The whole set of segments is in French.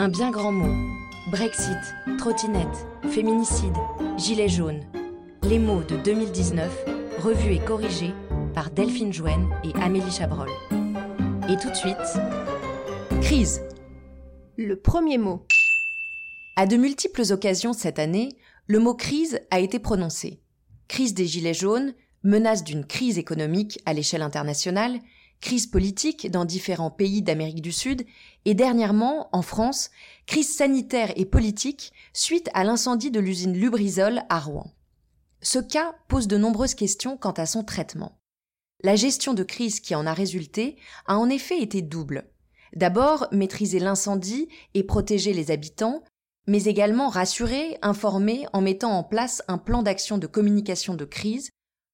Un bien grand mot. Brexit, trottinette, féminicide, gilet jaune. Les mots de 2019, revus et corrigés par Delphine Jouen et Amélie Chabrol. Et tout de suite, crise. Le premier mot. À de multiples occasions cette année, le mot crise a été prononcé. Crise des gilets jaunes, menace d'une crise économique à l'échelle internationale, crise politique dans différents pays d'Amérique du Sud et dernièrement, en France, crise sanitaire et politique suite à l'incendie de l'usine Lubrizol à Rouen. Ce cas pose de nombreuses questions quant à son traitement. La gestion de crise qui en a résulté a en effet été double. D'abord, maîtriser l'incendie et protéger les habitants, mais également rassurer, informer en mettant en place un plan d'action de communication de crise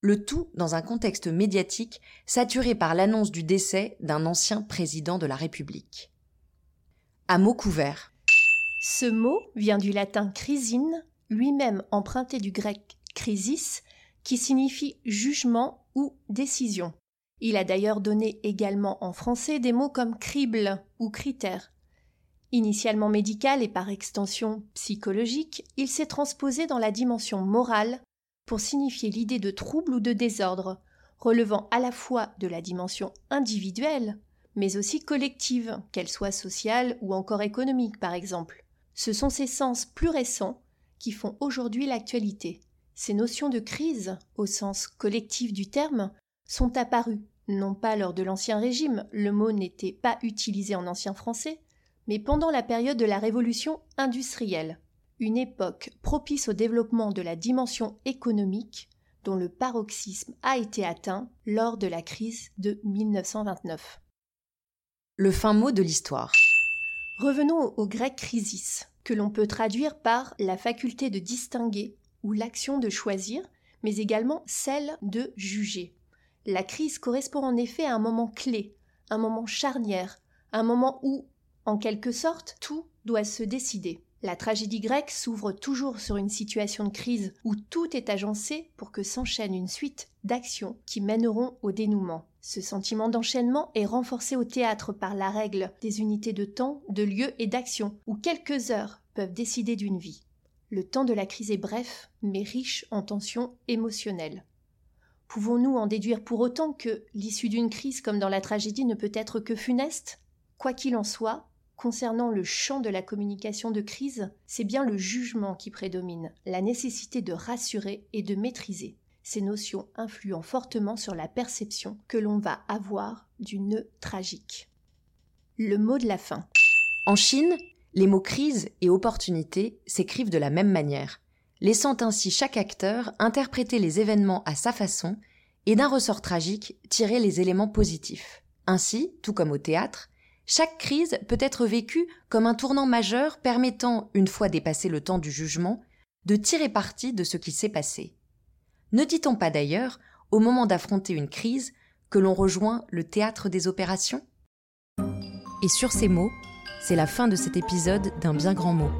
le tout dans un contexte médiatique saturé par l'annonce du décès d'un ancien président de la République. À mot couvert. Ce mot vient du latin crisine, lui-même emprunté du grec crisis, qui signifie jugement ou décision. Il a d'ailleurs donné également en français des mots comme crible ou critère. Initialement médical et par extension psychologique, il s'est transposé dans la dimension morale pour signifier l'idée de trouble ou de désordre, relevant à la fois de la dimension individuelle, mais aussi collective, qu'elle soit sociale ou encore économique par exemple. Ce sont ces sens plus récents qui font aujourd'hui l'actualité. Ces notions de crise, au sens collectif du terme, sont apparues non pas lors de l'Ancien Régime, le mot n'était pas utilisé en ancien français, mais pendant la période de la Révolution industrielle, une époque propice au développement de la dimension économique dont le paroxysme a été atteint lors de la crise de 1929. Le fin mot de l'histoire. Revenons au grec crisis, que l'on peut traduire par la faculté de distinguer ou l'action de choisir, mais également celle de juger. La crise correspond en effet à un moment clé, un moment charnière, un moment où, en quelque sorte, tout doit se décider. La tragédie grecque s'ouvre toujours sur une situation de crise où tout est agencé pour que s'enchaîne une suite d'actions qui mèneront au dénouement. Ce sentiment d'enchaînement est renforcé au théâtre par la règle des unités de temps, de lieu et d'action, où quelques heures peuvent décider d'une vie. Le temps de la crise est bref, mais riche en tensions émotionnelles. Pouvons-nous en déduire pour autant que l'issue d'une crise comme dans la tragédie ne peut être que funeste? Quoi qu'il en soit, Concernant le champ de la communication de crise, c'est bien le jugement qui prédomine, la nécessité de rassurer et de maîtriser. Ces notions influent fortement sur la perception que l'on va avoir du nœud tragique. Le mot de la fin. En Chine, les mots crise et opportunité s'écrivent de la même manière, laissant ainsi chaque acteur interpréter les événements à sa façon et d'un ressort tragique tirer les éléments positifs. Ainsi, tout comme au théâtre, chaque crise peut être vécue comme un tournant majeur permettant, une fois dépassé le temps du jugement, de tirer parti de ce qui s'est passé. Ne dit-on pas d'ailleurs, au moment d'affronter une crise, que l'on rejoint le théâtre des opérations? Et sur ces mots, c'est la fin de cet épisode d'un bien grand mot.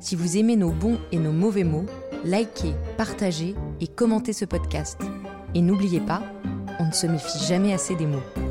Si vous aimez nos bons et nos mauvais mots, likez, partagez et commentez ce podcast. Et n'oubliez pas, on ne se méfie jamais assez des mots.